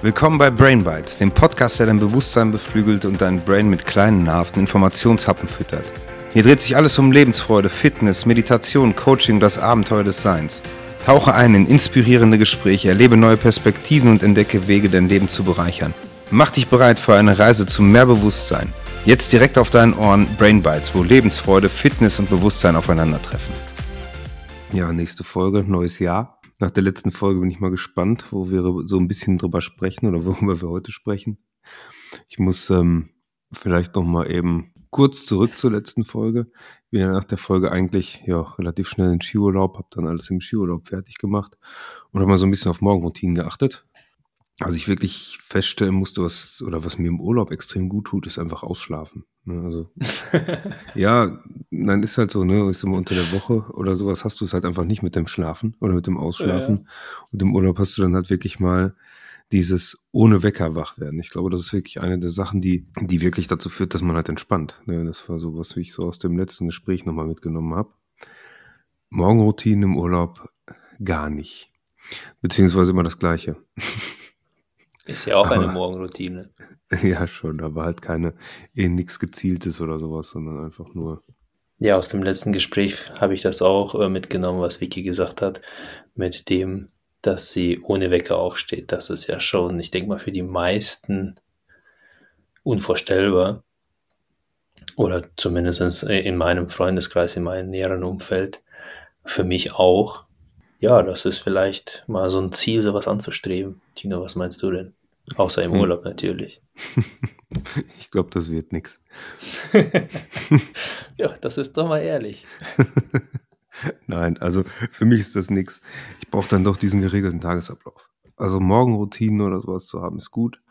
Willkommen bei Brain Bites, dem Podcast, der dein Bewusstsein beflügelt und dein Brain mit kleinen nahrhaften Informationshappen füttert. Hier dreht sich alles um Lebensfreude, Fitness, Meditation, Coaching das Abenteuer des Seins. Tauche ein in inspirierende Gespräche, erlebe neue Perspektiven und entdecke Wege, dein Leben zu bereichern. Mach dich bereit für eine Reise zu mehr Bewusstsein. Jetzt direkt auf deinen Ohren Brain Bites, wo Lebensfreude, Fitness und Bewusstsein aufeinandertreffen. Ja, nächste Folge, neues Jahr. Nach der letzten Folge bin ich mal gespannt, wo wir so ein bisschen drüber sprechen oder worüber wir heute sprechen. Ich muss ähm, vielleicht noch mal eben kurz zurück zur letzten Folge. Ja nach der Folge eigentlich ja relativ schnell in Skiurlaub, habe dann alles im Skiurlaub fertig gemacht und habe mal so ein bisschen auf Morgenroutinen geachtet. Also ich wirklich feststellen musste, was oder was mir im Urlaub extrem gut tut, ist einfach ausschlafen. Ne? Also ja, nein, ist halt so, ne? Ist immer unter der Woche oder sowas hast du es halt einfach nicht mit dem Schlafen oder mit dem Ausschlafen. Ja. Und im Urlaub hast du dann halt wirklich mal dieses ohne Wecker wach werden. Ich glaube, das ist wirklich eine der Sachen, die, die wirklich dazu führt, dass man halt entspannt. Ne? Das war so was, wie ich so aus dem letzten Gespräch nochmal mitgenommen habe. Morgenroutinen im Urlaub gar nicht. Beziehungsweise immer das Gleiche. Ist ja auch aber, eine Morgenroutine. Ja, schon, aber halt keine, eh nichts Gezieltes oder sowas, sondern einfach nur. Ja, aus dem letzten Gespräch habe ich das auch äh, mitgenommen, was Vicky gesagt hat, mit dem, dass sie ohne Wecker aufsteht. Das ist ja schon, ich denke mal, für die meisten unvorstellbar. Oder zumindest in meinem Freundeskreis, in meinem näheren Umfeld. Für mich auch. Ja, das ist vielleicht mal so ein Ziel, sowas anzustreben. Tino, was meinst du denn? Außer im hm. Urlaub natürlich. Ich glaube, das wird nichts. Ja, das ist doch mal ehrlich. Nein, also für mich ist das nichts. Ich brauche dann doch diesen geregelten Tagesablauf. Also Morgenroutinen oder sowas zu haben, ist gut.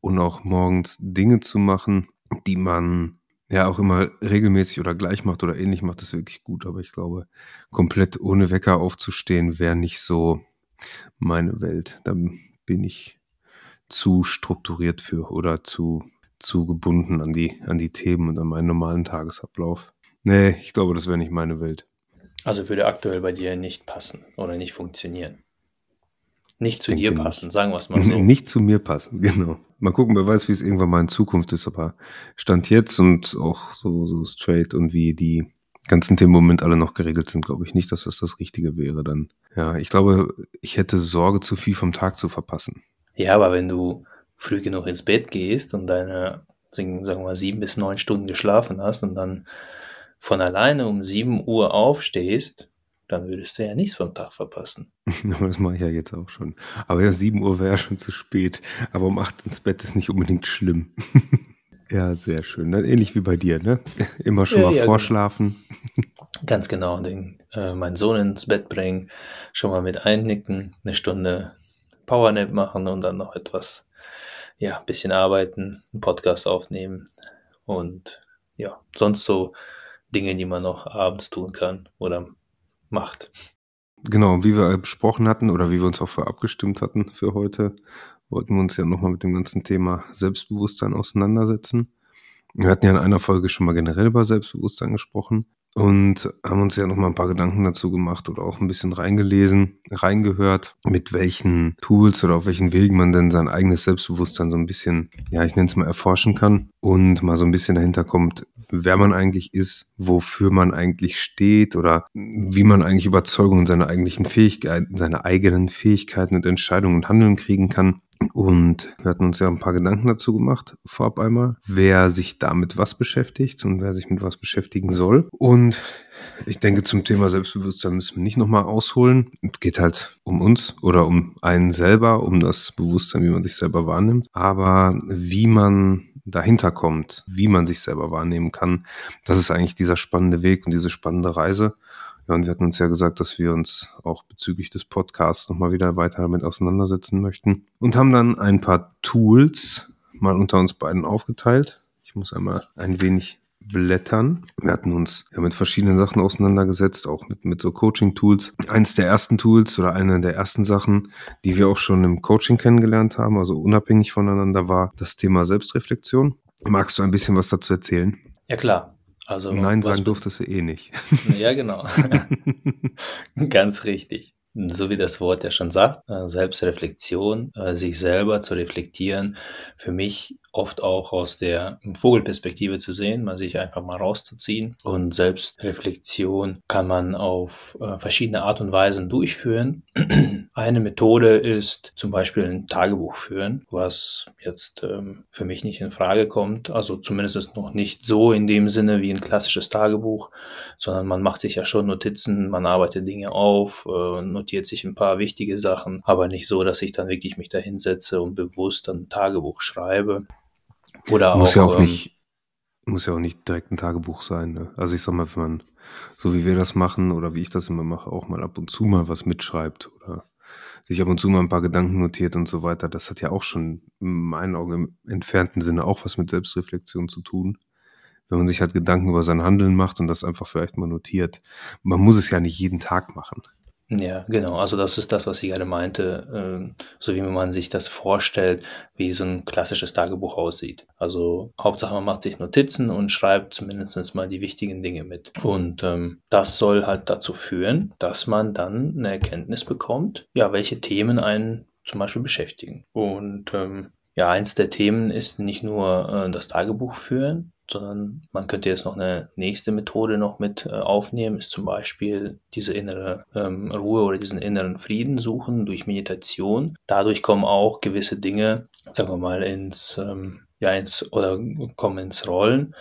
Und auch morgens Dinge zu machen, die man ja auch immer regelmäßig oder gleich macht oder ähnlich macht, ist wirklich gut. Aber ich glaube, komplett ohne Wecker aufzustehen, wäre nicht so meine Welt. Da bin ich zu strukturiert für oder zu, zu gebunden an die, an die Themen und an meinen normalen Tagesablauf. Nee, ich glaube, das wäre nicht meine Welt. Also würde aktuell bei dir nicht passen oder nicht funktionieren. Nicht zu dir passen, nicht. sagen wir es mal so. Nicht zu mir passen, genau. Mal gucken, wer weiß, wie es irgendwann mal in Zukunft ist, aber Stand jetzt und auch so, so straight und wie die ganzen Themen im Moment alle noch geregelt sind, glaube ich nicht, dass das das Richtige wäre dann. Ja, ich glaube, ich hätte Sorge, zu viel vom Tag zu verpassen. Ja, aber wenn du früh genug ins Bett gehst und deine, sagen wir mal, sieben bis neun Stunden geschlafen hast und dann von alleine um sieben Uhr aufstehst, dann würdest du ja nichts vom Tag verpassen. das mache ich ja jetzt auch schon. Aber ja, sieben Uhr wäre ja schon zu spät. Aber um acht ins Bett ist nicht unbedingt schlimm. ja, sehr schön. Dann ähnlich wie bei dir, ne? Immer schon ja, mal ja, genau. vorschlafen. Ganz genau. Den, äh, meinen Sohn ins Bett bringen, schon mal mit einnicken, eine Stunde Powernap machen und dann noch etwas, ja, ein bisschen arbeiten, einen Podcast aufnehmen und ja, sonst so Dinge, die man noch abends tun kann oder macht. Genau, wie wir besprochen hatten oder wie wir uns auch für abgestimmt hatten für heute, wollten wir uns ja nochmal mit dem ganzen Thema Selbstbewusstsein auseinandersetzen. Wir hatten ja in einer Folge schon mal generell über Selbstbewusstsein gesprochen und haben uns ja noch mal ein paar Gedanken dazu gemacht oder auch ein bisschen reingelesen, reingehört, mit welchen Tools oder auf welchen Wegen man denn sein eigenes Selbstbewusstsein so ein bisschen, ja, ich nenne es mal erforschen kann und mal so ein bisschen dahinter kommt, wer man eigentlich ist, wofür man eigentlich steht oder wie man eigentlich Überzeugungen seine eigentlichen Fähigkeiten, seine eigenen Fähigkeiten und Entscheidungen und Handeln kriegen kann. Und wir hatten uns ja ein paar Gedanken dazu gemacht, vorab einmal, wer sich damit was beschäftigt und wer sich mit was beschäftigen soll. Und ich denke, zum Thema Selbstbewusstsein müssen wir nicht nochmal ausholen. Es geht halt um uns oder um einen selber, um das Bewusstsein, wie man sich selber wahrnimmt. Aber wie man dahinter kommt, wie man sich selber wahrnehmen kann, das ist eigentlich dieser spannende Weg und diese spannende Reise. Ja, und wir hatten uns ja gesagt, dass wir uns auch bezüglich des Podcasts nochmal wieder weiter damit auseinandersetzen möchten und haben dann ein paar Tools mal unter uns beiden aufgeteilt. Ich muss einmal ein wenig blättern. Wir hatten uns ja mit verschiedenen Sachen auseinandergesetzt, auch mit, mit so Coaching-Tools. Eins der ersten Tools oder eine der ersten Sachen, die wir auch schon im Coaching kennengelernt haben, also unabhängig voneinander, war das Thema Selbstreflexion. Magst du ein bisschen was dazu erzählen? Ja, klar. Also, Nein sagen durftest du eh nicht. Ja, genau. Ganz richtig. so wie das Wort ja schon sagt, äh, Selbstreflexion, äh, sich selber zu reflektieren, für mich oft auch aus der Vogelperspektive zu sehen, mal sich einfach mal rauszuziehen. Und Selbstreflexion kann man auf äh, verschiedene Art und Weisen durchführen. Eine Methode ist zum Beispiel ein Tagebuch führen, was jetzt ähm, für mich nicht in Frage kommt. Also zumindest ist noch nicht so in dem Sinne wie ein klassisches Tagebuch, sondern man macht sich ja schon Notizen, man arbeitet Dinge auf, äh, notiert sich ein paar wichtige Sachen, aber nicht so, dass ich dann wirklich mich da hinsetze und bewusst ein Tagebuch schreibe. Oder muss auch, ja auch ähm, nicht, muss ja auch nicht direkt ein Tagebuch sein. Ne? Also ich sag mal, wenn man, so wie wir das machen oder wie ich das immer mache, auch mal ab und zu mal was mitschreibt oder sich ab und zu mal ein paar Gedanken notiert und so weiter, das hat ja auch schon in meinen Augen im entfernten Sinne auch was mit Selbstreflexion zu tun. Wenn man sich halt Gedanken über sein Handeln macht und das einfach vielleicht mal notiert. Man muss es ja nicht jeden Tag machen. Ja, genau. Also das ist das, was ich gerade meinte, äh, so wie man sich das vorstellt, wie so ein klassisches Tagebuch aussieht. Also Hauptsache man macht sich Notizen und schreibt zumindest mal die wichtigen Dinge mit. Und ähm, das soll halt dazu führen, dass man dann eine Erkenntnis bekommt, ja, welche Themen einen zum Beispiel beschäftigen. Und ähm, ja, eins der Themen ist nicht nur äh, das Tagebuch führen, sondern man könnte jetzt noch eine nächste Methode noch mit äh, aufnehmen, ist zum Beispiel diese innere ähm, Ruhe oder diesen inneren Frieden suchen durch Meditation. Dadurch kommen auch gewisse Dinge, sagen wir mal, ins, ähm, ja, ins oder kommen ins Rollen.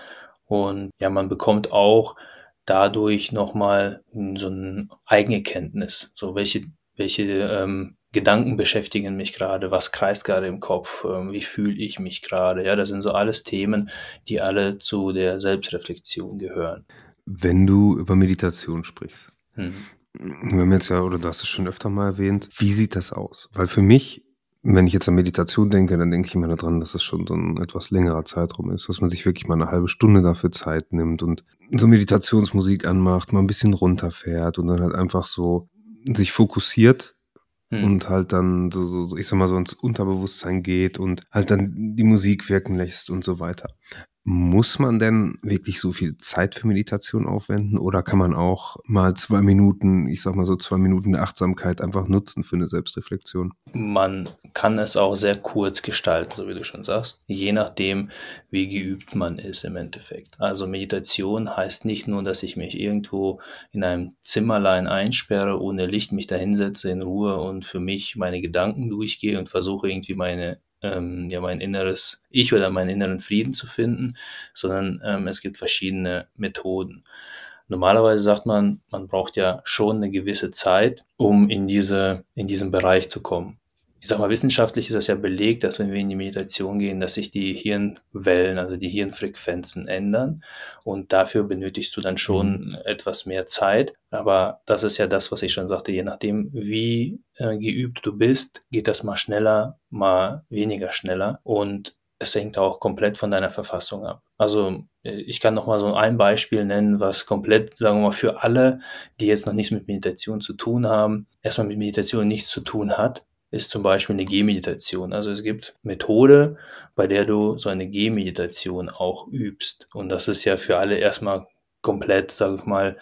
Und ja, man bekommt auch dadurch nochmal so eine Eigenerkenntnis, so welche, welche ähm, Gedanken beschäftigen mich gerade, was kreist gerade im Kopf, ähm, wie fühle ich mich gerade. Ja, das sind so alles Themen, die alle zu der Selbstreflexion gehören. Wenn du über Meditation sprichst, hm. wir haben jetzt ja, oder du hast es schon öfter mal erwähnt, wie sieht das aus? Weil für mich, wenn ich jetzt an Meditation denke, dann denke ich immer daran, dass es schon so ein etwas längerer Zeitraum ist, dass man sich wirklich mal eine halbe Stunde dafür Zeit nimmt und so Meditationsmusik anmacht, mal ein bisschen runterfährt und dann halt einfach so sich fokussiert hm. und halt dann so, so, ich sag mal, so ins Unterbewusstsein geht und halt dann die Musik wirken lässt und so weiter. Muss man denn wirklich so viel Zeit für Meditation aufwenden oder kann man auch mal zwei Minuten, ich sag mal so zwei Minuten Achtsamkeit einfach nutzen für eine Selbstreflexion? Man kann es auch sehr kurz gestalten, so wie du schon sagst, je nachdem, wie geübt man ist im Endeffekt. Also Meditation heißt nicht nur, dass ich mich irgendwo in einem Zimmerlein einsperre, ohne Licht mich da hinsetze in Ruhe und für mich meine Gedanken durchgehe und versuche irgendwie meine ähm, ja mein inneres Ich oder meinen inneren Frieden zu finden, sondern ähm, es gibt verschiedene Methoden. Normalerweise sagt man, man braucht ja schon eine gewisse Zeit, um in diese, in diesen Bereich zu kommen ich sag mal, wissenschaftlich ist das ja belegt, dass wenn wir in die Meditation gehen, dass sich die Hirnwellen, also die Hirnfrequenzen ändern. Und dafür benötigst du dann schon mhm. etwas mehr Zeit. Aber das ist ja das, was ich schon sagte, je nachdem, wie äh, geübt du bist, geht das mal schneller, mal weniger schneller. Und es hängt auch komplett von deiner Verfassung ab. Also äh, ich kann noch mal so ein Beispiel nennen, was komplett, sagen wir mal, für alle, die jetzt noch nichts mit Meditation zu tun haben, erstmal mit Meditation nichts zu tun hat, ist zum Beispiel eine Gehmeditation. Also es gibt Methode, bei der du so eine Gehmeditation auch übst. Und das ist ja für alle erstmal komplett, sag ich mal,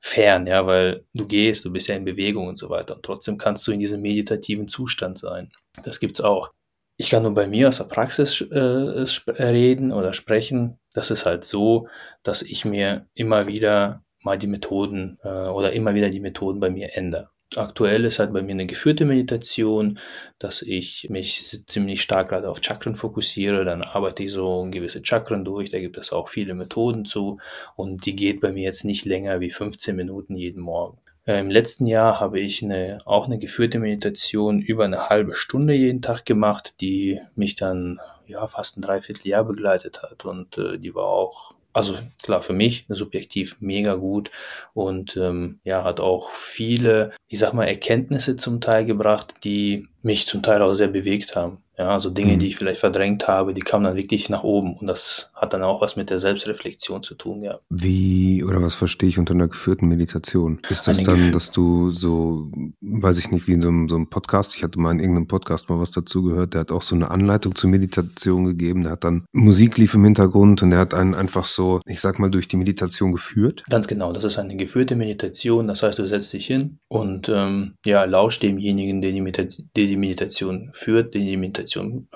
fern, ja, weil du gehst, du bist ja in Bewegung und so weiter. Und trotzdem kannst du in diesem meditativen Zustand sein. Das gibt's auch. Ich kann nur bei mir aus der Praxis äh, reden oder sprechen. Das ist halt so, dass ich mir immer wieder mal die Methoden äh, oder immer wieder die Methoden bei mir ändere. Aktuell ist halt bei mir eine geführte Meditation, dass ich mich ziemlich stark gerade auf Chakren fokussiere. Dann arbeite ich so gewisse Chakren durch. Da gibt es auch viele Methoden zu. Und die geht bei mir jetzt nicht länger wie 15 Minuten jeden Morgen. Äh, Im letzten Jahr habe ich eine, auch eine geführte Meditation über eine halbe Stunde jeden Tag gemacht, die mich dann ja fast ein Dreivierteljahr begleitet hat. Und äh, die war auch also klar, für mich subjektiv mega gut und ähm, ja, hat auch viele, ich sag mal, Erkenntnisse zum Teil gebracht, die mich zum Teil auch sehr bewegt haben. Ja, also Dinge, Mhm. die ich vielleicht verdrängt habe, die kamen dann wirklich nach oben und das hat dann auch was mit der Selbstreflexion zu tun, ja. Wie oder was verstehe ich unter einer geführten Meditation? Ist das Eine dann, dass du so, weiß ich nicht, wie in so einem, so einem Podcast, ich hatte mal in irgendeinem Podcast mal was dazu gehört, der hat auch so eine Anleitung zur Meditation gegeben, der hat dann Musik lief im Hintergrund und der hat einen einfach so, ich sag mal, durch die Meditation geführt. Ganz genau, das ist eine geführte Meditation. Das heißt, du setzt dich hin und ähm, ja, lausch demjenigen, der die, Medita der die Meditation führt, der die Meditation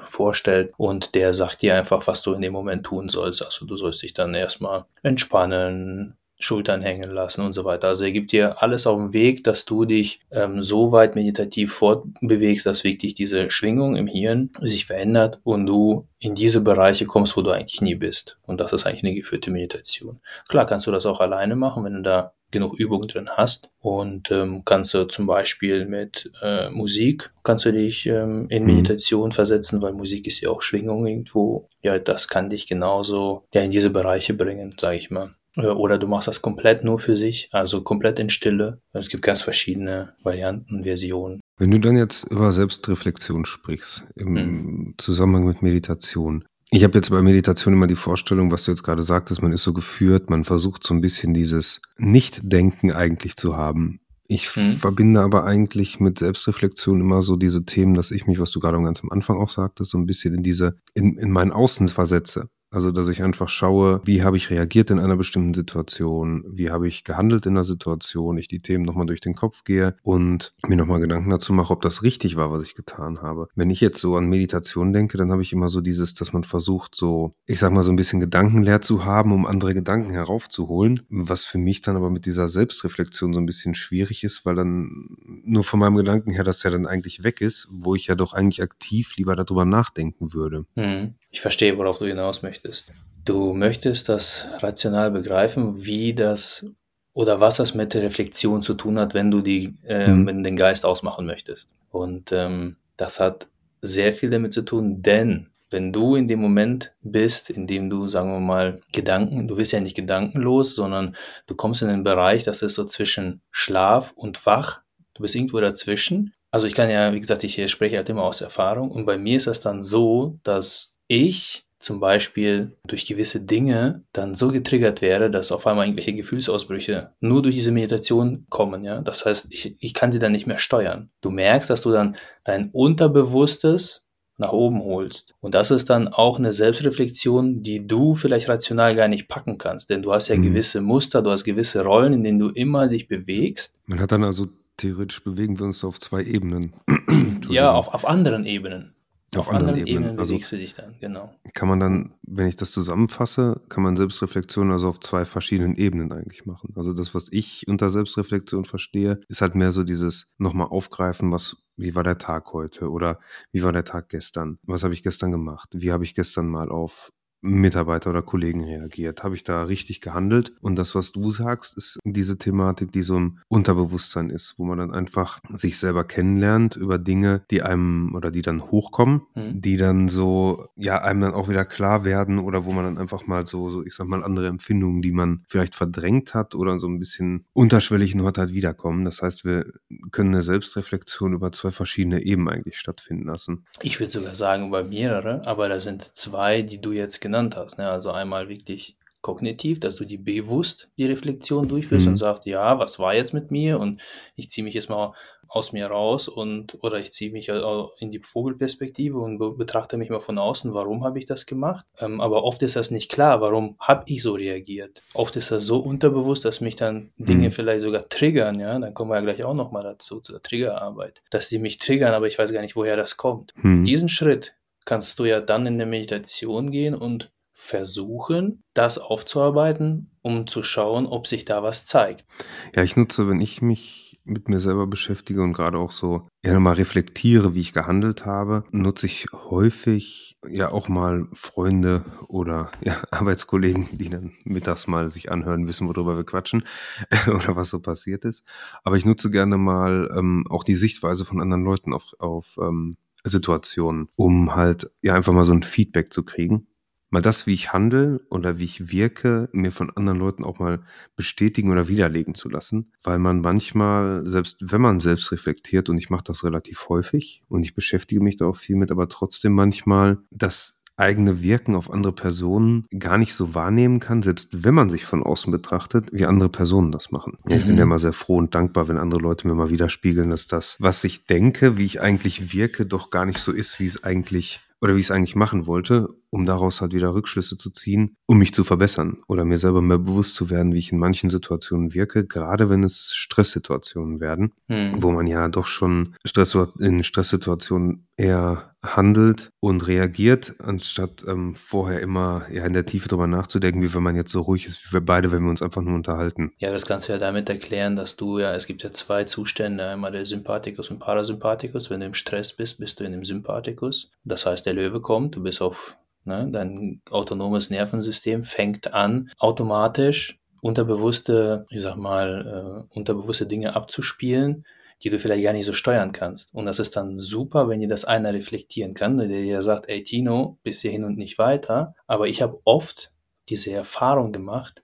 vorstellt und der sagt dir einfach, was du in dem Moment tun sollst. Also du sollst dich dann erstmal entspannen, Schultern hängen lassen und so weiter. Also er gibt dir alles auf den Weg, dass du dich ähm, so weit meditativ fortbewegst, dass wirklich diese Schwingung im Hirn sich verändert und du in diese Bereiche kommst, wo du eigentlich nie bist. Und das ist eigentlich eine geführte Meditation. Klar kannst du das auch alleine machen, wenn du da genug Übung drin hast und ähm, kannst du zum Beispiel mit äh, Musik kannst du dich ähm, in Mhm. Meditation versetzen, weil Musik ist ja auch Schwingung irgendwo. Ja, das kann dich genauso ja in diese Bereiche bringen, sage ich mal. Äh, Oder du machst das komplett nur für sich, also komplett in Stille. Es gibt ganz verschiedene Varianten, Versionen. Wenn du dann jetzt über Selbstreflexion sprichst, im Zusammenhang mit Meditation. Ich habe jetzt bei Meditation immer die Vorstellung, was du jetzt gerade sagtest, man ist so geführt, man versucht so ein bisschen dieses Nicht-Denken eigentlich zu haben. Ich Mhm. verbinde aber eigentlich mit Selbstreflexion immer so diese Themen, dass ich mich, was du gerade ganz am Anfang auch sagtest, so ein bisschen in diese, in, in mein Außen versetze. Also, dass ich einfach schaue, wie habe ich reagiert in einer bestimmten Situation, wie habe ich gehandelt in der Situation, ich die Themen nochmal durch den Kopf gehe und mir nochmal Gedanken dazu mache, ob das richtig war, was ich getan habe. Wenn ich jetzt so an Meditation denke, dann habe ich immer so dieses, dass man versucht, so, ich sag mal, so ein bisschen gedankenleer zu haben, um andere Gedanken heraufzuholen, was für mich dann aber mit dieser Selbstreflexion so ein bisschen schwierig ist, weil dann nur von meinem Gedanken her das ja dann eigentlich weg ist, wo ich ja doch eigentlich aktiv lieber darüber nachdenken würde. Mhm. Ich verstehe, worauf du hinaus möchtest. Du möchtest das rational begreifen, wie das oder was das mit der Reflexion zu tun hat, wenn du die, äh, Mhm. wenn den Geist ausmachen möchtest. Und ähm, das hat sehr viel damit zu tun, denn wenn du in dem Moment bist, in dem du, sagen wir mal, Gedanken, du bist ja nicht gedankenlos, sondern du kommst in den Bereich, das ist so zwischen Schlaf und Wach. Du bist irgendwo dazwischen. Also ich kann ja, wie gesagt, ich spreche halt immer aus Erfahrung. Und bei mir ist das dann so, dass ich zum Beispiel durch gewisse Dinge dann so getriggert werde, dass auf einmal irgendwelche Gefühlsausbrüche nur durch diese Meditation kommen. Ja? Das heißt, ich, ich kann sie dann nicht mehr steuern. Du merkst, dass du dann dein Unterbewusstes nach oben holst. Und das ist dann auch eine Selbstreflexion, die du vielleicht rational gar nicht packen kannst. Denn du hast ja Mhm. gewisse Muster, du hast gewisse Rollen, in denen du immer dich bewegst. Man hat dann also theoretisch bewegen wir uns auf zwei Ebenen. Ja, auf, auf anderen Ebenen. Auf Auf, anderen anderen, Ebenen, Ebenen also- bewegst du dich dann, genau. Kann man dann, wenn ich das zusammenfasse, kann man Selbstreflexion also auf zwei verschiedenen Ebenen eigentlich machen. Also das, was ich unter Selbstreflexion verstehe, ist halt mehr so dieses nochmal aufgreifen, was, wie war der Tag heute oder wie war der Tag gestern? Was habe ich gestern gemacht? Wie habe ich gestern mal auf Mitarbeiter oder Kollegen reagiert? Habe ich da richtig gehandelt? Und das, was du sagst, ist diese Thematik, die so im Unterbewusstsein ist, wo man dann einfach sich selber kennenlernt über Dinge, die einem oder die dann hochkommen, Mhm. die dann so, ja, einem dann auch wieder klar werden oder wo man dann einfach mal so, so, ich sag mal, andere Empfindungen, die man vielleicht verdrängt hat oder so ein bisschen unterschwellig nur hat halt wiederkommen. Das heißt, wir können eine Selbstreflexion über zwei verschiedene Ebenen eigentlich stattfinden lassen. Ich würde sogar sagen, über mehrere, aber da sind zwei, die du jetzt genannt hast. Ne? Also einmal wirklich kognitiv, dass du die bewusst die Reflexion durchführst Mhm. und sagst, ja, was war jetzt mit mir und ich ziehe mich jetzt mal aus mir raus und oder ich ziehe mich in die Vogelperspektive und be betrachte mich mal von außen, warum habe ich das gemacht? Ähm, aber oft ist das nicht klar, warum habe ich so reagiert? Oft ist das so unterbewusst, dass mich dann Dinge Mhm. vielleicht sogar triggern, ja, dann kommen wir ja gleich auch nochmal dazu, zur Triggerarbeit, dass sie mich triggern, aber ich weiß gar nicht, woher das kommt. Hm. Diesen Schritt kannst du ja dann in der Meditation gehen und versuchen, das aufzuarbeiten, um zu schauen, ob sich da was zeigt. Ja, ich nutze, wenn ich mich mit mir selber beschäftige und gerade auch so ja mal reflektiere, wie ich gehandelt habe, nutze ich häufig ja auch mal Freunde oder ja, Arbeitskollegen, die dann mittags mal sich anhören, wissen, worüber wir quatschen oder was so passiert ist. Aber ich nutze gerne mal ähm, auch die Sichtweise von anderen Leuten auf, auf ähm, Situationen, um halt ja einfach mal so ein Feedback zu kriegen. mal das, wie ich handle oder wie ich wirke, mir von anderen Leuten auch mal bestätigen oder widerlegen zu lassen, weil man manchmal, selbst wenn man selbst reflektiert, und ich mache das relativ häufig und ich beschäftige mich da auch viel mit, aber trotzdem manchmal das eigene Wirken auf andere Personen gar nicht so wahrnehmen kann, selbst wenn man sich von außen betrachtet, wie andere Personen das machen. Ja, ich bin ja Mhm. immer sehr froh und dankbar, wenn andere Leute mir mal widerspiegeln, dass das, was ich denke, wie ich eigentlich wirke, doch gar nicht so ist, wie es eigentlich oder wie ich es eigentlich machen wollte, um daraus halt wieder Rückschlüsse zu ziehen, um mich zu verbessern oder mir selber mehr bewusst zu werden, wie ich in manchen Situationen wirke, gerade wenn es Stresssituationen werden, Mhm. wo man ja doch schon Stress in Stresssituationen eher handelt und reagiert, anstatt ähm, vorher immer ja in der Tiefe drüber nachzudenken, wie wenn man jetzt so ruhig ist, wie wir beide, wenn wir uns einfach nur unterhalten. Ja, das kannst du ja damit erklären, dass du ja, es gibt ja zwei Zustände, einmal der Sympathikus und Parasympathikus. Wenn du im Stress bist, bist du in dem Sympathikus. Das heißt, der Löwe kommt, du bist auf, ne, dein autonomes Nervensystem fängt an, automatisch unterbewusste, ich sag mal, äh, unterbewusste Dinge abzuspielen, die du vielleicht gar nicht so steuern kannst. Und das ist dann super, wenn dir das einer reflektieren kann, der dir sagt, ey Tino, bis hierhin und nicht weiter. Aber ich habe oft diese Erfahrung gemacht,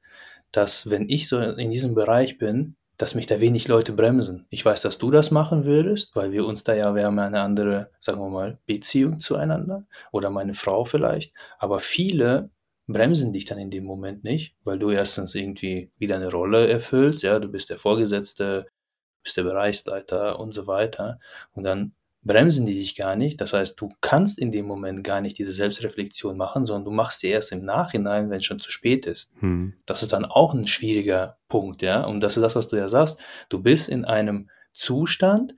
dass wenn ich so in diesem Bereich bin, dass mich da wenig Leute bremsen. Ich weiß, dass du das machen würdest, weil wir uns da ja, wir haben ja eine andere, sagen wir mal, Beziehung zueinander oder meine Frau vielleicht. Aber viele bremsen dich dann in dem Moment nicht, weil du erstens irgendwie wieder eine Rolle erfüllst, ja, du bist der Vorgesetzte, bist der Bereichsleiter und so weiter. Und dann bremsen die dich gar nicht. Das heißt, du kannst in dem Moment gar nicht diese Selbstreflexion machen, sondern du machst sie erst im Nachhinein, wenn es schon zu spät ist. Hm. Das ist dann auch ein schwieriger Punkt, ja. Und das ist das, was du ja sagst. Du bist in einem Zustand,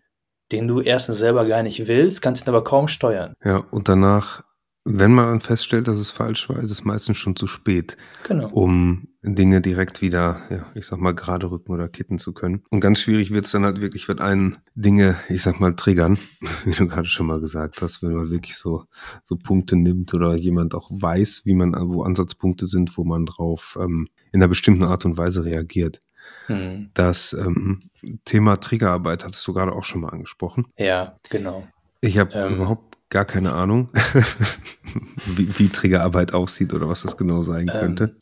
den du erstens selber gar nicht willst, kannst ihn aber kaum steuern. Ja, und danach, wenn man dann feststellt, dass es falsch war, ist es meistens schon zu spät, Genau. um Dinge direkt wieder, ja, ich sag mal, gerade rücken oder kitten zu können. Und ganz schwierig wird's dann halt wirklich, wenn einen Dinge, ich sag mal, triggern, wie du gerade schon mal gesagt hast, wenn man wirklich so, so Punkte nimmt oder jemand auch weiß, wie man, wo Ansatzpunkte sind, wo man drauf ähm, in einer bestimmten Art und Weise reagiert. Hm. Das ähm, Thema Triggerarbeit hattest du gerade auch schon mal angesprochen. Ja, genau. Ich habe Ähm. überhaupt gar keine Ahnung, wie, wie Triggerarbeit aussieht oder was das genau sein Ähm, könnte.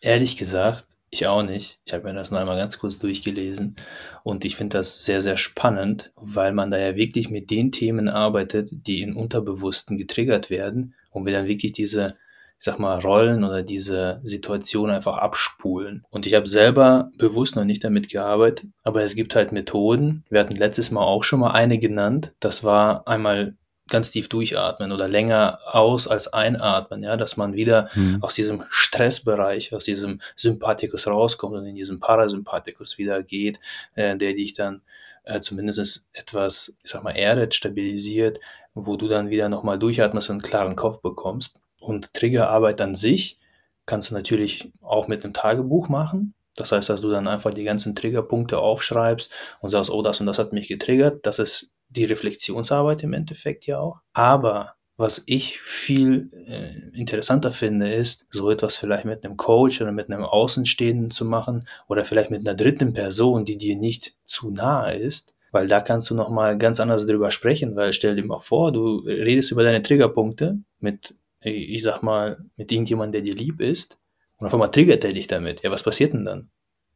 Ehrlich gesagt, ich auch nicht. Ich habe mir das noch einmal ganz kurz durchgelesen und ich finde das sehr, sehr spannend, weil man da ja wirklich mit den Themen arbeitet, die im Unterbewussten getriggert werden und wir dann wirklich diese, ich sag mal, Rollen oder diese Situation einfach abspulen. Und ich habe selber bewusst noch nicht damit gearbeitet, aber es gibt halt Methoden. Wir hatten letztes Mal auch schon mal eine genannt. Das war einmal ganz tief durchatmen oder länger aus als einatmen, ja, dass man wieder Hm. aus diesem Stressbereich, aus diesem Sympathikus rauskommt und in diesen Parasympathikus wieder geht, äh, der dich dann äh, zumindest etwas, ich sag mal, erdet, stabilisiert, wo du dann wieder nochmal durchatmest und einen klaren Kopf bekommst. Und Triggerarbeit an sich kannst du natürlich auch mit einem Tagebuch machen. Das heißt, dass du dann einfach die ganzen Triggerpunkte aufschreibst und sagst, oh, das und das hat mich getriggert. Das ist die Reflexionsarbeit im Endeffekt ja auch. Aber was ich viel äh, interessanter finde, ist, so etwas vielleicht mit einem Coach oder mit einem Außenstehenden zu machen oder vielleicht mit einer dritten Person, die dir nicht zu nahe ist, weil da kannst du nochmal ganz anders drüber sprechen, weil stell dir mal vor, du redest über deine Triggerpunkte mit, ich sag mal, mit irgendjemandem, der dir lieb ist und auf einmal triggert er dich damit. Ja, was passiert denn dann?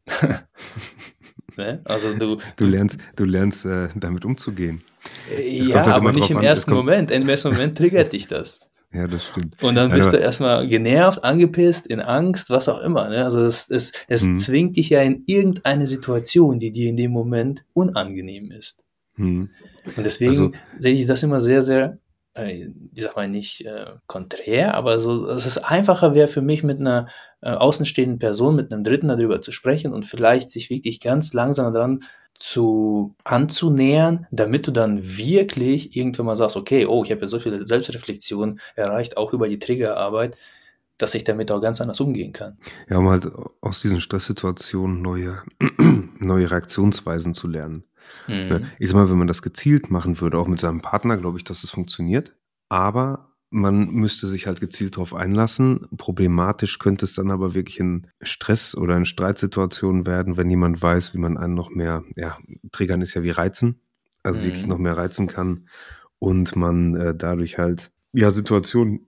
ne? Also du, Du lernst, du lernst äh, damit umzugehen. Es ja, halt aber nicht im an, ersten Moment. Im ersten Moment triggert dich das. Ja, das stimmt. Und dann bist aber- du erstmal genervt, angepisst, in Angst, was auch immer. Ne? Also es, es, es Mhm. zwingt dich ja in irgendeine Situation, die dir in dem Moment unangenehm ist. Hm. Und deswegen Also- sehe ich das immer sehr, sehr, ich sag mal nicht äh, konträr, aber so, dass es einfacher wäre für mich mit einer äh, außenstehenden Person, mit einem Dritten darüber zu sprechen und vielleicht sich wirklich ganz langsam dran zu anzunähern, damit du dann wirklich irgendwann mal sagst, okay, oh, ich habe ja so viele Selbstreflexion erreicht, auch über die Triggerarbeit, dass ich damit auch ganz anders umgehen kann. Ja, um halt aus diesen Stresssituationen neue, neue Reaktionsweisen zu lernen. Ne? Mhm. Ich sag mal, wenn man das gezielt machen würde, auch mit seinem Partner, glaube ich, dass es funktioniert. Aber man müsste sich halt gezielt darauf einlassen. Problematisch könnte es dann aber wirklich in Stress- oder in Streitsituationen werden, wenn jemand weiß, wie man einen noch mehr, ja, triggern ist ja wie reizen, also Mhm. wirklich noch mehr reizen kann und man äh, dadurch halt, ja, Situationen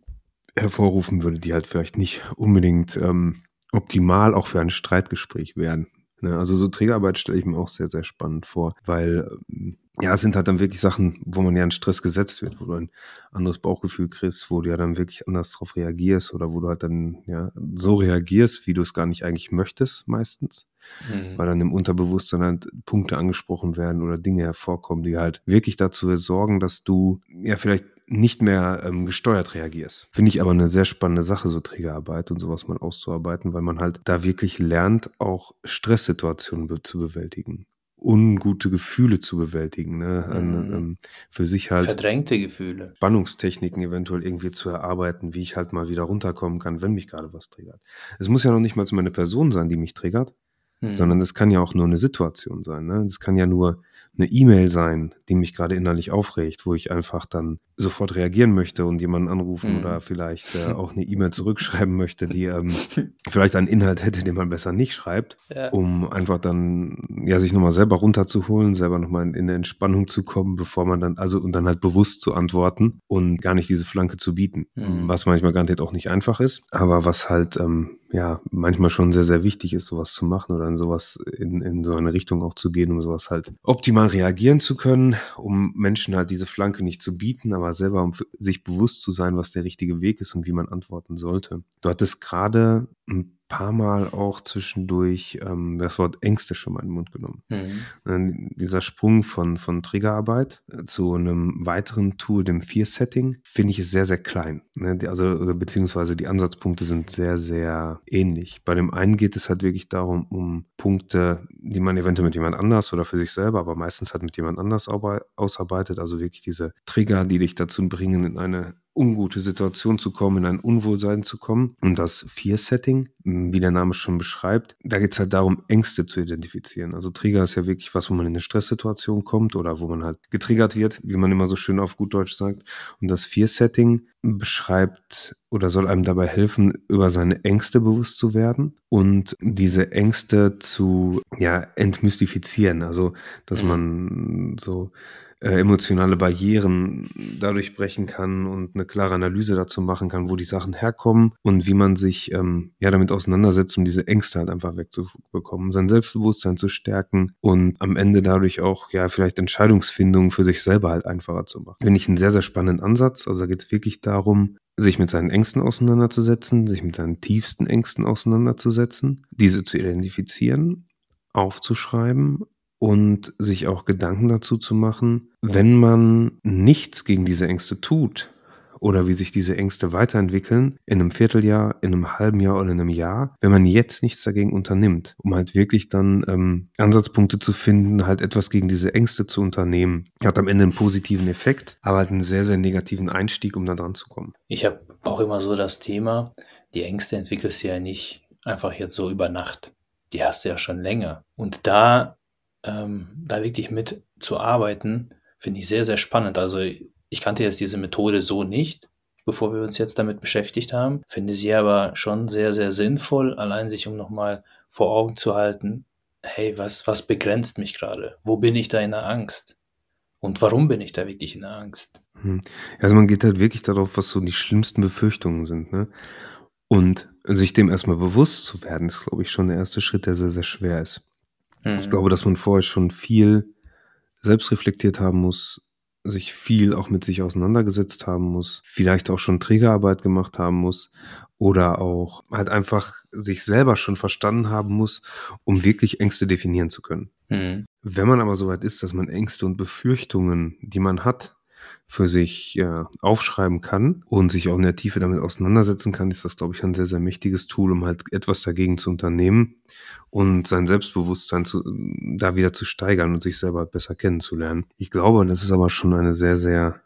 hervorrufen würde, die halt vielleicht nicht unbedingt ähm, optimal auch für ein Streitgespräch wären. Ne? Also so Trägerarbeit stelle ich mir auch sehr, sehr spannend vor, weil ähm, ja, es sind halt dann wirklich Sachen, wo man ja in Stress gesetzt wird, wo du ein anderes Bauchgefühl kriegst, wo du ja dann wirklich anders drauf reagierst oder wo du halt dann ja so reagierst, wie du es gar nicht eigentlich möchtest, meistens. Mhm. Weil dann im Unterbewusstsein halt Punkte angesprochen werden oder Dinge hervorkommen, die halt wirklich dazu sorgen, dass du ja vielleicht nicht mehr ähm, gesteuert reagierst. Finde ich aber eine sehr spannende Sache, so Trägerarbeit und sowas mal auszuarbeiten, weil man halt da wirklich lernt, auch Stresssituationen be zu bewältigen ungute Gefühle zu bewältigen, ne? Mhm. Ähm, für sich halt verdrängte Gefühle, Spannungstechniken eventuell irgendwie zu erarbeiten, wie ich halt mal wieder runterkommen kann, wenn mich gerade was triggert. Es muss ja noch nicht mal meine Person sein, die mich triggert, mhm. sondern es kann ja auch nur eine Situation sein. Ne? Es kann ja nur eine E-Mail sein, die mich gerade innerlich aufregt, wo ich einfach dann sofort reagieren möchte und jemanden anrufen mm. oder vielleicht äh, auch eine E-Mail zurückschreiben möchte, die ähm, vielleicht einen Inhalt hätte, den man besser nicht schreibt, ja. um einfach dann ja sich nochmal selber runterzuholen, selber nochmal in, in eine Entspannung zu kommen, bevor man dann, also und dann halt bewusst zu antworten und gar nicht diese Flanke zu bieten. Mm. Was manchmal garantiert auch nicht einfach ist, aber was halt ähm, ja manchmal schon sehr, sehr wichtig ist, sowas zu machen oder in sowas in, in so eine Richtung auch zu gehen, um sowas halt optimal reagieren zu können, um Menschen halt diese Flanke nicht zu bieten, aber selber um sich bewusst zu sein, was der richtige Weg ist und wie man antworten sollte. Du hattest gerade ein paar Mal auch zwischendurch ähm, das Wort Ängste schon mal in den Mund genommen. Mhm. Dieser Sprung von, von Triggerarbeit äh, zu einem weiteren Tool, dem Fear-Setting, finde ich ist sehr, sehr klein. Ne? Also, beziehungsweise die Ansatzpunkte sind sehr, sehr ähnlich. Bei dem einen geht es halt wirklich darum, um Punkte, die man eventuell mit jemand anders oder für sich selber, aber meistens halt mit jemand anders ausarbeitet. Also wirklich diese Trigger, die dich dazu bringen, in eine ungute Situation zu kommen, in ein Unwohlsein zu kommen. Und das Fear-Setting, wie der Name schon beschreibt, da geht es halt darum, Ängste zu identifizieren. Also Trigger ist ja wirklich was, wo man in eine Stresssituation kommt oder wo man halt getriggert wird, wie man immer so schön auf gut Deutsch sagt. Und das Fear-Setting beschreibt oder soll einem dabei helfen, über seine Ängste bewusst zu werden und diese Ängste zu ja, entmystifizieren. Also, dass mhm. man so äh, emotionale Barrieren dadurch brechen kann und eine klare Analyse dazu machen kann, wo die Sachen herkommen und wie man sich ähm, ja damit auseinandersetzt, um diese Ängste halt einfach wegzubekommen, sein Selbstbewusstsein zu stärken und am Ende dadurch auch ja vielleicht Entscheidungsfindungen für sich selber halt einfacher zu machen. Finde ich einen sehr, sehr spannenden Ansatz. Also da geht es wirklich darum, sich mit seinen Ängsten auseinanderzusetzen, sich mit seinen tiefsten Ängsten auseinanderzusetzen, diese zu identifizieren, aufzuschreiben und sich auch Gedanken dazu zu machen, wenn man nichts gegen diese Ängste tut oder wie sich diese Ängste weiterentwickeln in einem Vierteljahr, in einem halben Jahr oder in einem Jahr, wenn man jetzt nichts dagegen unternimmt, um halt wirklich dann ähm, Ansatzpunkte zu finden, halt etwas gegen diese Ängste zu unternehmen. Hat am Ende einen positiven Effekt, aber halt einen sehr, sehr negativen Einstieg, um da dran zu kommen. Ich habe auch immer so das Thema, die Ängste entwickelst du ja nicht einfach jetzt so über Nacht. Die hast du ja schon länger. Und da ähm, da wirklich mit zu arbeiten, finde ich sehr, sehr spannend. Also ich kannte jetzt diese Methode so nicht, bevor wir uns jetzt damit beschäftigt haben, finde sie aber schon sehr, sehr sinnvoll, allein sich um nochmal vor Augen zu halten, hey, was, was begrenzt mich gerade? Wo bin ich da in der Angst? Und warum bin ich da wirklich in der Angst? Hm. Also man geht halt wirklich darauf, was so die schlimmsten Befürchtungen sind, ne? Und sich dem erstmal bewusst zu werden, ist, glaube ich, schon der erste Schritt, der sehr, sehr schwer ist. Mhm. Ich glaube, dass man vorher schon viel selbst reflektiert haben muss, sich viel auch mit sich auseinandergesetzt haben muss, vielleicht auch schon Trägerarbeit gemacht haben muss oder auch halt einfach sich selber schon verstanden haben muss, um wirklich Ängste definieren zu können. Mhm. Wenn man aber soweit ist, dass man Ängste und Befürchtungen, die man hat, für sich ja, aufschreiben kann und sich auch in der Tiefe damit auseinandersetzen kann, ist das, glaube ich, ein sehr, sehr mächtiges Tool, um halt etwas dagegen zu unternehmen und sein Selbstbewusstsein zu, da wieder zu steigern und sich selber besser kennenzulernen. Ich glaube, das ist aber schon eine sehr, sehr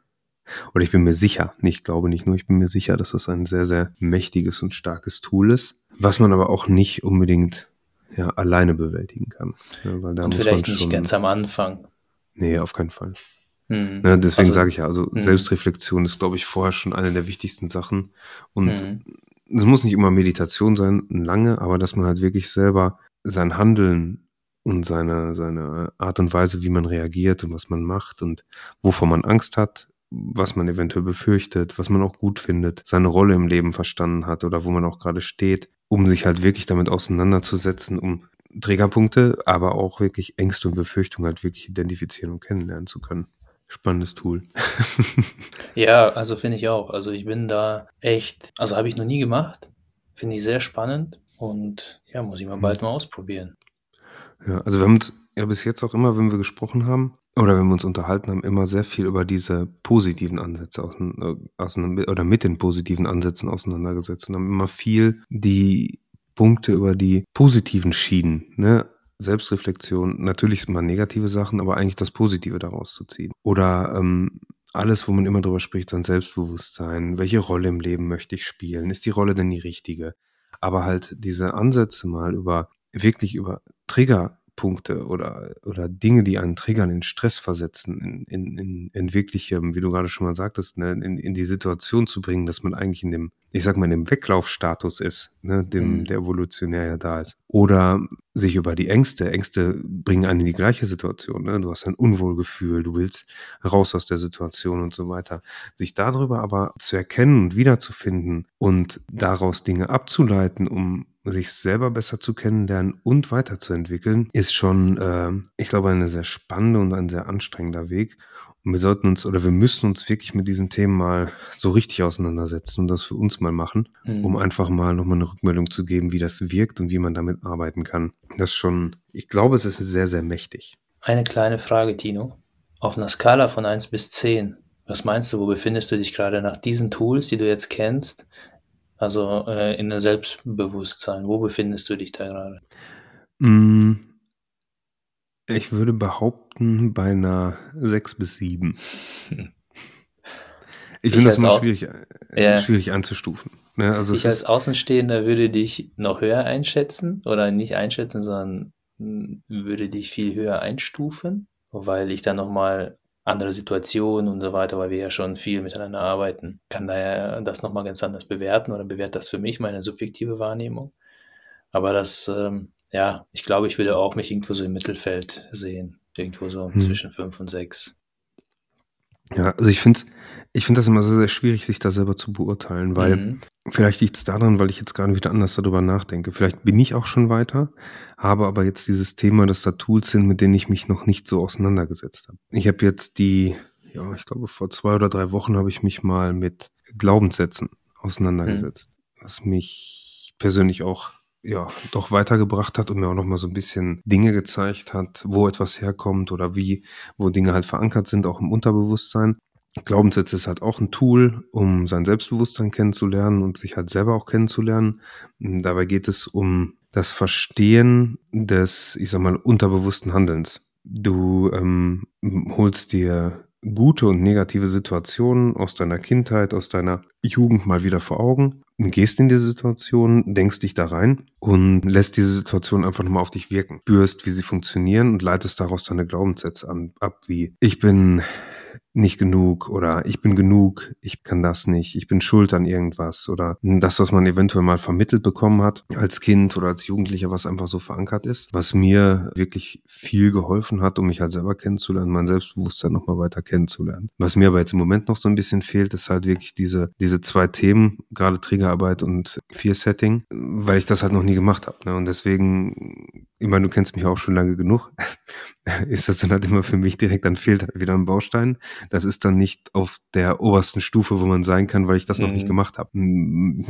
oder ich bin mir sicher, nicht glaube nicht nur, ich bin mir sicher, dass das ein sehr, sehr mächtiges und starkes Tool ist, was man aber auch nicht unbedingt ja, alleine bewältigen kann. Ja, weil da und vielleicht nicht ganz am Anfang. Nee, auf keinen Fall. Mhm. Ne, deswegen also, sage ich ja, also mhm. Selbstreflexion ist, glaube ich, vorher schon eine der wichtigsten Sachen. Und mhm. es muss nicht immer Meditation sein, lange, aber dass man halt wirklich selber sein Handeln und seine, seine Art und Weise, wie man reagiert und was man macht und wovor man Angst hat, was man eventuell befürchtet, was man auch gut findet, seine Rolle im Leben verstanden hat oder wo man auch gerade steht, um sich halt wirklich damit auseinanderzusetzen, um Trägerpunkte, aber auch wirklich Ängste und Befürchtungen halt wirklich identifizieren und kennenlernen zu können. Spannendes Tool. ja, also finde ich auch. Also ich bin da echt, also habe ich noch nie gemacht. Finde ich sehr spannend und ja, muss ich mal bald mal ausprobieren. Ja, also wir haben uns ja bis jetzt auch immer, wenn wir gesprochen haben oder wenn wir uns unterhalten haben, immer sehr viel über diese positiven Ansätze aus, aus, oder mit den positiven Ansätzen auseinandergesetzt und haben immer viel die Punkte über die positiven Schienen, ne? Selbstreflexion, natürlich mal negative Sachen, aber eigentlich das Positive daraus zu ziehen. Oder ähm, alles, wo man immer drüber spricht, sein Selbstbewusstsein, welche Rolle im Leben möchte ich spielen, ist die Rolle denn die richtige? Aber halt diese Ansätze mal über, wirklich über Trigger Punkte oder, oder Dinge, die einen triggern, in Stress versetzen, in, in, in, in wirklichem, wie du gerade schon mal sagtest, ne, in, in die Situation zu bringen, dass man eigentlich in dem, ich sag mal, in dem Weglaufstatus ist, ne, dem, mhm. der evolutionär ja da ist. Oder sich über die Ängste, Ängste bringen einen in die gleiche Situation, ne? du hast ein Unwohlgefühl, du willst raus aus der Situation und so weiter. Sich darüber aber zu erkennen und wiederzufinden und daraus Dinge abzuleiten, um sich selber besser zu kennenlernen und weiterzuentwickeln, ist schon, äh, ich glaube, eine sehr spannende und ein sehr anstrengender Weg. Und wir sollten uns oder wir müssen uns wirklich mit diesen Themen mal so richtig auseinandersetzen und das für uns mal machen, mhm. um einfach mal nochmal eine Rückmeldung zu geben, wie das wirkt und wie man damit arbeiten kann. Das schon, ich glaube, es ist sehr, sehr mächtig. Eine kleine Frage, Tino. Auf einer Skala von 1 bis 10, was meinst du, wo befindest du dich gerade nach diesen Tools, die du jetzt kennst? Also äh, in der Selbstbewusstsein. Wo befindest du dich da gerade? Mm, ich würde behaupten, bei einer 6 bis 7. Ich, finde das immer schwierig, ja. schwierig anzustufen. Ne? Also ich als Außenstehender würde dich noch höher einschätzen oder nicht einschätzen, sondern hm, würde dich viel höher einstufen, weil ich dann nochmal andere Situationen und so weiter, weil wir ja schon viel miteinander arbeiten, kann daher das nochmal ganz anders bewerten oder bewertet das für mich meine subjektive Wahrnehmung. Aber das, ähm, ja, ich glaube, ich würde auch mich irgendwo so im Mittelfeld sehen, irgendwo so hm. zwischen fünf und sechs. Ja, also ich finde ich finde das immer sehr, sehr schwierig, sich da selber zu beurteilen, weil mhm. vielleicht liegt es daran, weil ich jetzt gerade wieder anders darüber nachdenke. Vielleicht bin ich auch schon weiter, habe aber jetzt dieses Thema, dass da Tools sind, mit denen ich mich noch nicht so auseinandergesetzt habe. Ich habe jetzt die, ja, ich glaube, vor zwei oder drei Wochen habe ich mich mal mit Glaubenssätzen auseinandergesetzt, mhm. was mich persönlich auch ja, doch weitergebracht hat und mir auch nochmal so ein bisschen Dinge gezeigt hat, wo etwas herkommt oder wie, wo Dinge halt verankert sind, auch im Unterbewusstsein. Glaubenssätze ist halt auch ein Tool, um sein Selbstbewusstsein kennenzulernen und sich halt selber auch kennenzulernen. Dabei geht es um das Verstehen des, ich sag mal, unterbewussten Handelns. Du ähm, holst dir gute und negative Situationen aus deiner Kindheit, aus deiner Jugend mal wieder vor Augen, gehst in die Situation, denkst dich da rein und lässt diese Situation einfach nochmal auf dich wirken. Spürst, wie sie funktionieren und leitest daraus deine Glaubenssätze an, ab, wie ich bin nicht genug oder ich bin genug, ich kann das nicht, ich bin schuld an irgendwas oder das, was man eventuell mal vermittelt bekommen hat als Kind oder als Jugendlicher, was einfach so verankert ist, was mir wirklich viel geholfen hat, um mich halt selber kennenzulernen, mein Selbstbewusstsein nochmal weiter kennenzulernen. Was mir aber jetzt im Moment noch so ein bisschen fehlt, ist halt wirklich diese, diese zwei Themen, gerade Triggerarbeit und Fear Setting, weil ich das halt noch nie gemacht habe. Ne? Und deswegen ich meine, du kennst mich auch schon lange genug, ist das dann halt immer für mich direkt, dann fehlt halt wieder ein Baustein. Das ist dann nicht auf der obersten Stufe, wo man sein kann, weil ich das mhm. noch nicht mhm. gemacht habe.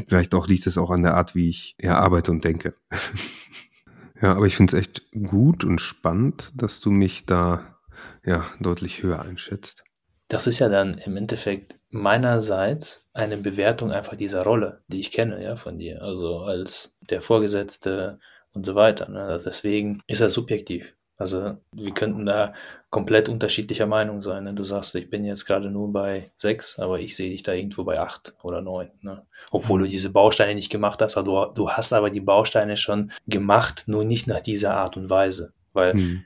Vielleicht auch liegt es auch an der Art, wie ich ja, arbeite und denke. ja, aber ich finde es echt gut und spannend, dass du mich da ja deutlich höher einschätzt. Das ist ja dann im Endeffekt meinerseits eine Bewertung einfach dieser Rolle, die ich kenne, ja, von dir. Also als der Vorgesetzte, und so weiter. Ne? Also deswegen ist er subjektiv. Also wir könnten da komplett unterschiedlicher Meinung sein. Ne? Du sagst, ich bin jetzt gerade nur bei sechs, aber ich sehe dich da irgendwo bei acht oder neun. Ne? Obwohl du mhm. diese Bausteine nicht gemacht hast, aber du, du, hast aber die Bausteine schon gemacht, nur nicht nach dieser Art und Weise. Weil hm.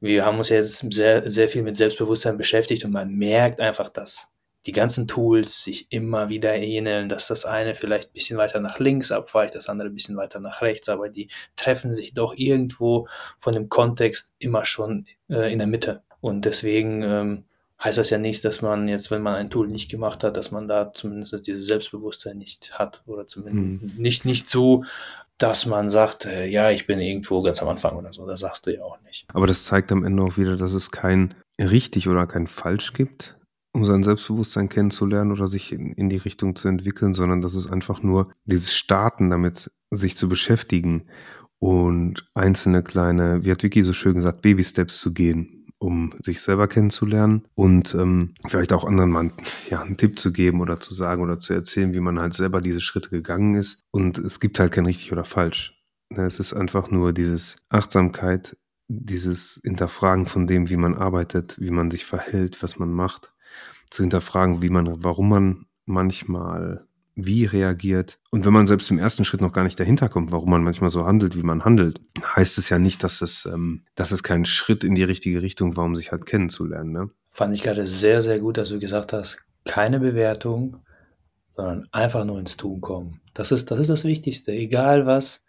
wir haben uns jetzt sehr, sehr viel mit Selbstbewusstsein beschäftigt und man merkt einfach, dass die ganzen Tools sich immer wieder ähneln, dass das eine vielleicht ein bisschen weiter nach links abweicht, das andere ein bisschen weiter nach rechts, aber die treffen sich doch irgendwo von dem Kontext immer schon äh, in der Mitte. Und deswegen ähm, heißt das ja nicht, dass man jetzt, wenn man ein Tool nicht gemacht hat, dass man da zumindest dieses Selbstbewusstsein nicht hat oder zumindest hm. nicht, nicht so, dass man sagt, äh, ja, ich bin irgendwo ganz am Anfang oder so. Das sagst du ja auch nicht. Aber das zeigt am Ende auch wieder, dass es kein richtig oder kein falsch gibt, um sein Selbstbewusstsein kennenzulernen oder sich in, in die Richtung zu entwickeln, sondern dass es einfach nur dieses Starten damit, sich zu beschäftigen und einzelne kleine, wie hat Vicky so schön gesagt, Baby-Steps zu gehen um sich selber kennenzulernen und ähm, vielleicht auch anderen mal ja, einen Tipp zu geben oder zu sagen oder zu erzählen, wie man halt selber diese Schritte gegangen ist. Und es gibt halt kein richtig oder falsch. Ne, es ist einfach nur dieses Achtsamkeit, dieses Hinterfragen von dem, wie man arbeitet, wie man sich verhält, was man macht, zu hinterfragen, wie man, warum man manchmal wie reagiert. Und wenn man selbst im ersten Schritt noch gar nicht dahinter kommt, warum man manchmal so handelt, wie man handelt, heißt es ja nicht, dass es, ähm, dass es kein Schritt in die richtige Richtung war, um sich halt kennenzulernen. Ne? Fand ich gerade sehr, sehr gut, dass du gesagt hast, keine Bewertung, sondern einfach nur ins Tun kommen. Das ist, das ist das Wichtigste. Egal was.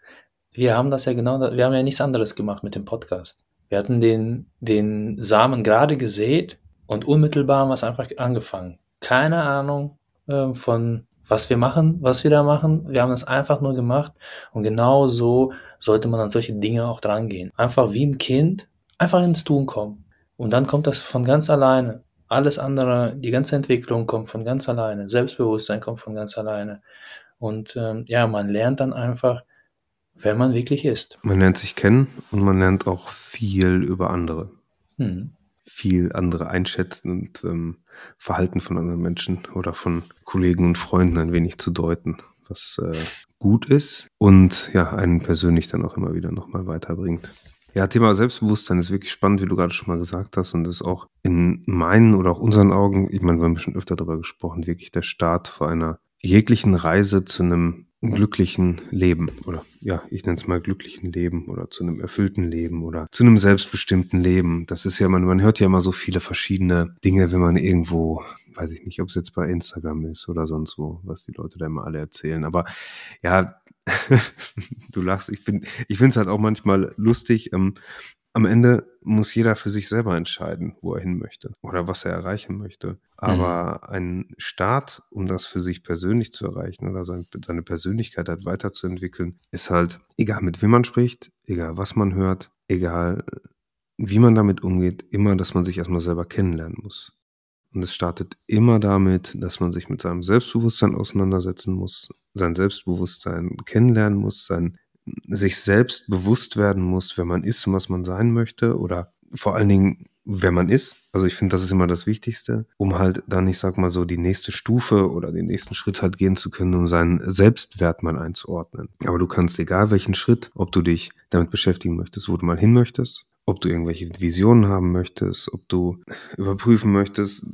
Wir haben das ja genau, wir haben ja nichts anderes gemacht mit dem Podcast. Wir hatten den, den Samen gerade gesät und unmittelbar haben wir es einfach angefangen. Keine Ahnung äh, von was wir machen, was wir da machen. Wir haben es einfach nur gemacht und genau so sollte man an solche Dinge auch drangehen. Einfach wie ein Kind, einfach ins Tun kommen. Und dann kommt das von ganz alleine. Alles andere, die ganze Entwicklung kommt von ganz alleine. Selbstbewusstsein kommt von ganz alleine. Und ähm, ja, man lernt dann einfach, wer man wirklich ist. Man lernt sich kennen und man lernt auch viel über andere. Hm. Viel andere einschätzen und ähm, Verhalten von anderen Menschen oder von Kollegen und Freunden ein wenig zu deuten, was äh, gut ist und ja, einen persönlich dann auch immer wieder nochmal weiterbringt. Ja, Thema Selbstbewusstsein ist wirklich spannend, wie du gerade schon mal gesagt hast, und ist auch in meinen oder auch unseren Augen, ich meine, wir haben schon öfter darüber gesprochen, wirklich der Start vor einer jeglichen Reise zu einem glücklichen Leben oder ja, ich nenne es mal glücklichen Leben oder zu einem erfüllten Leben oder zu einem selbstbestimmten Leben. Das ist ja, man, man hört ja immer so viele verschiedene Dinge, wenn man irgendwo, weiß ich nicht, ob es jetzt bei Instagram ist oder sonst wo, was die Leute da immer alle erzählen. Aber ja, du lachst, ich finde ich finde es halt auch manchmal lustig. Ähm, am Ende muss jeder für sich selber entscheiden, wo er hin möchte oder was er erreichen möchte. Aber mhm. ein Start, um das für sich persönlich zu erreichen oder seine, seine Persönlichkeit halt weiterzuentwickeln, ist halt egal, mit wem man spricht, egal, was man hört, egal, wie man damit umgeht, immer, dass man sich erstmal selber kennenlernen muss. Und es startet immer damit, dass man sich mit seinem Selbstbewusstsein auseinandersetzen muss, sein Selbstbewusstsein kennenlernen muss, sein sich selbst bewusst werden muss, wer man ist und was man sein möchte oder vor allen Dingen, wer man ist. Also ich finde, das ist immer das Wichtigste, um halt dann, ich sag mal so, die nächste Stufe oder den nächsten Schritt halt gehen zu können, um seinen Selbstwert mal einzuordnen. Aber du kannst, egal welchen Schritt, ob du dich damit beschäftigen möchtest, wo du mal hin möchtest, ob du irgendwelche Visionen haben möchtest, ob du überprüfen möchtest,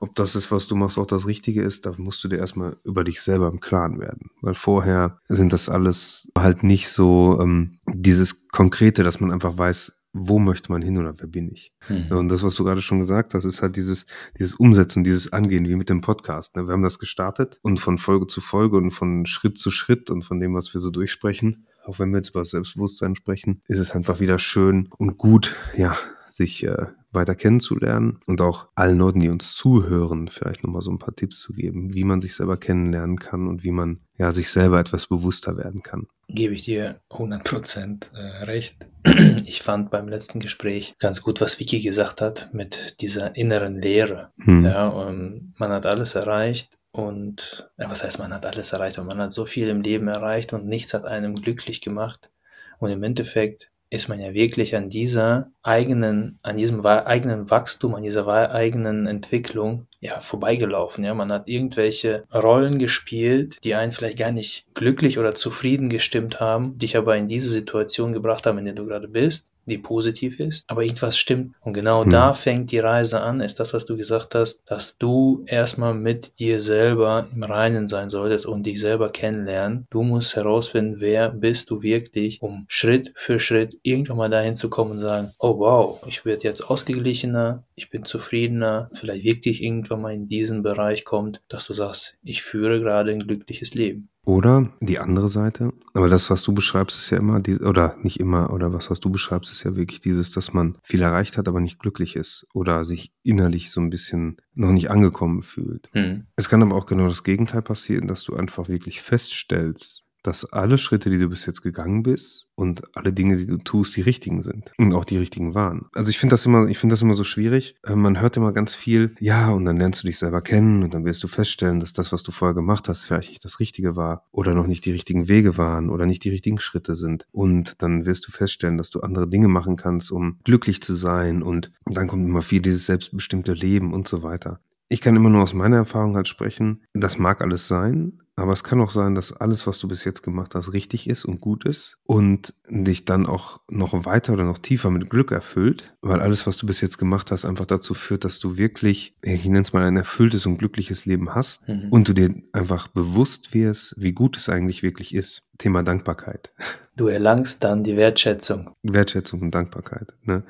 ob das ist, was du machst, auch das Richtige ist, da musst du dir erstmal über dich selber im Klaren werden. Weil vorher sind das alles halt nicht so ähm, dieses Konkrete, dass man einfach weiß, wo möchte man hin oder wer bin ich? Mhm. Und das, was du gerade schon gesagt hast, ist halt dieses, dieses Umsetzen, dieses Angehen, wie mit dem Podcast. Ne? Wir haben das gestartet und von Folge zu Folge und von Schritt zu Schritt und von dem, was wir so durchsprechen, auch wenn wir jetzt über Selbstbewusstsein sprechen, ist es einfach wieder schön und gut, ja, sich äh, weiter kennenzulernen und auch allen Leuten, die uns zuhören, vielleicht nochmal so ein paar Tipps zu geben, wie man sich selber kennenlernen kann und wie man ja sich selber etwas bewusster werden kann. Gebe ich dir 100% äh, recht. Ich fand beim letzten Gespräch ganz gut, was Vicky gesagt hat mit dieser inneren Leere. Hm. Ja, man hat alles erreicht, und ja, was heißt, man hat alles erreicht, aber man hat so viel im Leben erreicht und nichts hat einem glücklich gemacht. Und im Endeffekt ist man ja wirklich an dieser eigenen, an diesem eigenen Wachstum, an dieser eigenen Entwicklung ja vorbeigelaufen. Ja, man hat irgendwelche Rollen gespielt, die einen vielleicht gar nicht glücklich oder zufrieden gestimmt haben, dich aber in diese Situation gebracht haben, in der du gerade bist die positiv ist, aber irgendwas stimmt. Und genau hm. da fängt die Reise an, ist das, was du gesagt hast, dass du erstmal mit dir selber im Reinen sein solltest und dich selber kennenlernen. Du musst herausfinden, wer bist du wirklich, um Schritt für Schritt irgendwann mal dahin zu kommen und sagen, oh wow, ich werde jetzt ausgeglichener, ich bin zufriedener, vielleicht wirklich irgendwann mal in diesen Bereich kommt, dass du sagst, ich führe gerade ein glückliches Leben. Oder die andere Seite, aber das, was du beschreibst, ist ja immer, die, oder nicht immer, oder was, was du beschreibst, ist ja wirklich dieses, dass man viel erreicht hat, aber nicht glücklich ist oder sich innerlich so ein bisschen noch nicht angekommen fühlt. Hm. Es kann aber auch genau das Gegenteil passieren, dass du einfach wirklich feststellst, dass alle Schritte, die du bis jetzt gegangen bist und alle Dinge, die du tust, die richtigen sind und auch die richtigen waren. Also ich finde das immer, ich finde das immer so schwierig. Äh, man hört immer ganz viel, ja, und dann lernst du dich selber kennen und dann wirst du feststellen, dass das, was du vorher gemacht hast, vielleicht nicht das Richtige war oder noch nicht die richtigen Wege waren oder nicht die richtigen Schritte sind. Und dann wirst du feststellen, dass du andere Dinge machen kannst, um glücklich zu sein und dann kommt immer viel dieses selbstbestimmte Leben und so weiter. Ich kann immer nur aus meiner Erfahrung halt sprechen. Das mag alles sein, aber es kann auch sein, dass alles, was du bis jetzt gemacht hast, richtig ist und gut ist und dich dann auch noch weiter oder noch tiefer mit Glück erfüllt, weil alles, was du bis jetzt gemacht hast, einfach dazu führt, dass du wirklich, ich nenne es mal, ein erfülltes und glückliches Leben hast mhm. und du dir einfach bewusst wirst, wie gut es eigentlich wirklich ist. Thema Dankbarkeit. Du erlangst dann die Wertschätzung. Wertschätzung und Dankbarkeit. Ne?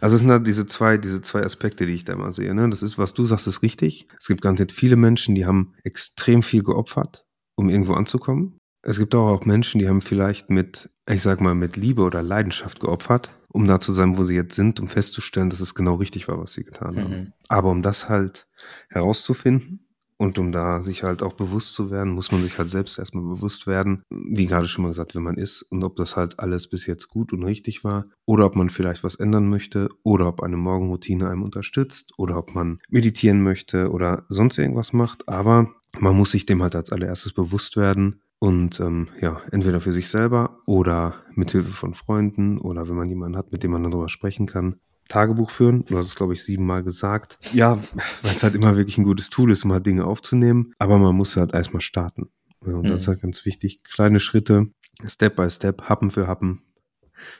Also es sind halt diese zwei, diese zwei Aspekte, die ich da immer sehe. Ne? Das ist, was du sagst, ist richtig. Es gibt garantiert viele Menschen, die haben extrem viel geopfert um irgendwo anzukommen. Es gibt aber auch Menschen, die haben vielleicht mit, ich sag mal, mit Liebe oder Leidenschaft geopfert, um da zu sein, wo sie jetzt sind, um festzustellen, dass es genau richtig war, was sie getan haben. Mhm. Aber um das halt herauszufinden und um da sich halt auch bewusst zu werden, muss man sich halt selbst erstmal bewusst werden, wie gerade schon mal gesagt, wer man ist und ob das halt alles bis jetzt gut und richtig war oder ob man vielleicht was ändern möchte oder ob eine Morgenroutine einem unterstützt oder ob man meditieren möchte oder sonst irgendwas macht. Aber man muss sich dem halt als allererstes bewusst werden und ähm, ja, entweder für sich selber oder mit Hilfe von Freunden oder wenn man jemanden hat, mit dem man darüber sprechen kann, Tagebuch führen. Du hast es, glaube ich, siebenmal gesagt. Ja, weil es halt immer wirklich ein gutes Tool ist, um halt Dinge aufzunehmen. Aber man muss halt erstmal starten. Ja, und mhm. das ist mhm. halt ganz wichtig. Kleine Schritte, Step by Step, Happen für Happen.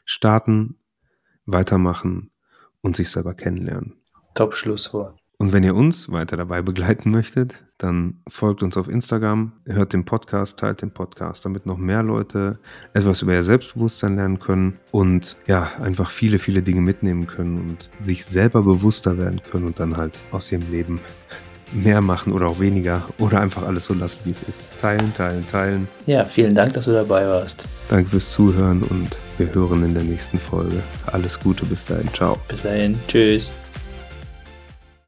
Starten, weitermachen und sich selber kennenlernen. Top Schlusswort. Und wenn ihr uns weiter dabei begleiten möchtet, dann folgt uns auf Instagram, hört den Podcast, teilt den Podcast, damit noch mehr Leute etwas über ihr Selbstbewusstsein lernen können und ja, einfach viele, viele Dinge mitnehmen können und sich selber bewusster werden können und dann halt aus ihrem Leben mehr machen oder auch weniger oder einfach alles so lassen, wie es ist. Teilen, teilen, teilen. Ja, vielen Dank, dass du dabei warst. Danke fürs Zuhören und wir hören in der nächsten Folge. Alles Gute, bis dahin. Ciao. Bis dahin. Tschüss.